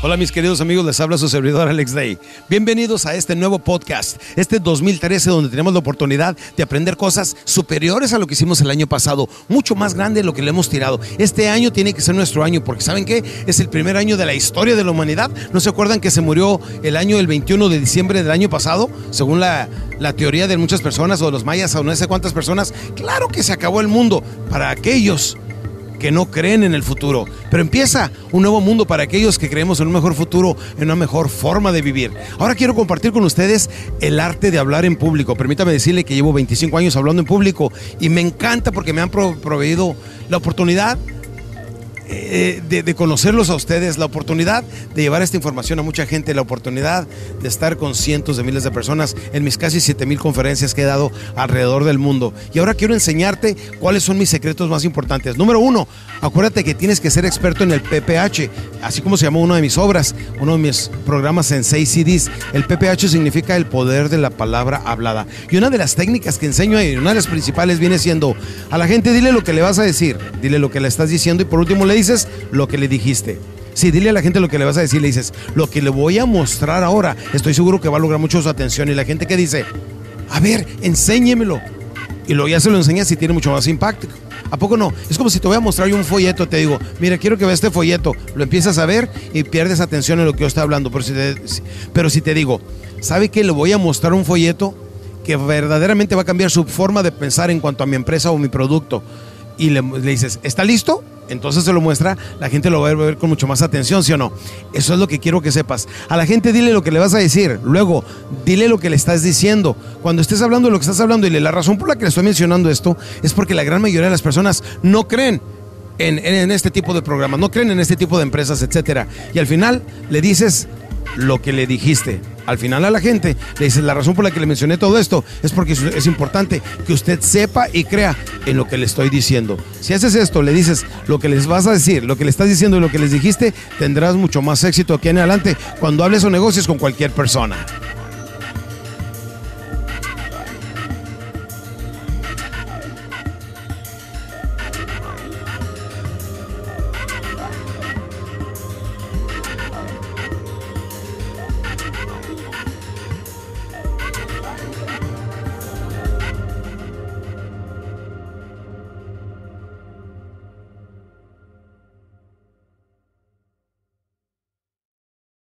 Hola mis queridos amigos, les habla su servidor Alex Day. Bienvenidos a este nuevo podcast, este 2013 donde tenemos la oportunidad de aprender cosas superiores a lo que hicimos el año pasado, mucho más grande de lo que le hemos tirado. Este año tiene que ser nuestro año porque ¿saben qué? Es el primer año de la historia de la humanidad. ¿No se acuerdan que se murió el año el 21 de diciembre del año pasado? Según la, la teoría de muchas personas o de los mayas o no sé cuántas personas. Claro que se acabó el mundo para aquellos que no creen en el futuro. Pero empieza un nuevo mundo para aquellos que creemos en un mejor futuro, en una mejor forma de vivir. Ahora quiero compartir con ustedes el arte de hablar en público. Permítame decirle que llevo 25 años hablando en público y me encanta porque me han proveído la oportunidad eh, de, conocerlos a ustedes, la oportunidad de llevar esta información a mucha gente, la oportunidad de estar con cientos de miles de personas en mis casi 7 mil conferencias que he dado alrededor del mundo. Y ahora quiero enseñarte cuáles son mis secretos más importantes. Número uno, acuérdate que tienes que ser experto en el PPH, así como se llamó una de mis obras, uno de mis programas en 6 CDs. El PPH significa el poder de la palabra hablada. Y una de las técnicas que enseño ahí, una de las principales viene siendo, a la gente dile lo que le vas a decir, dile lo que le estás diciendo y por último le dices lo que le dijiste. Sí, dile a la gente lo que le vas a decir, le dices, lo que le voy a mostrar ahora, estoy seguro que va a lograr mucho su atención. Y la gente que dice, a ver, enséñemelo. Y luego ya se lo enseñas y tiene mucho más impacto. ¿A poco no? Es como si te voy a mostrar yo un folleto, te digo, mira, quiero que veas este folleto. Lo empiezas a ver y pierdes atención en lo que yo estoy hablando. Pero si te, pero si te digo, ¿sabe que le voy a mostrar un folleto que verdaderamente va a cambiar su forma de pensar en cuanto a mi empresa o mi producto? Y le, dices, ¿está listo? entonces se lo muestra, la gente lo va a ver con mucho más atención, ¿sí o no? Eso es lo que quiero que sepas. A la gente dile lo que le vas a decir, luego dile lo que le estás diciendo. Cuando estés hablando de lo que estás hablando, y la razón por la que le estoy mencionando esto es porque la gran mayoría de las personas no creen en, en este tipo de programas, no creen en este tipo de empresas, etcétera. Y al final le dices lo que le dijiste. Al final a la gente le dices, la razón por la que le mencioné todo esto es porque es importante que usted sepa y crea en lo que le estoy diciendo. Si haces esto, le dices lo que les vas a decir, lo que le estás diciendo y lo que les dijiste, tendrás mucho más éxito aquí en adelante cuando hables o negocies con cualquier persona.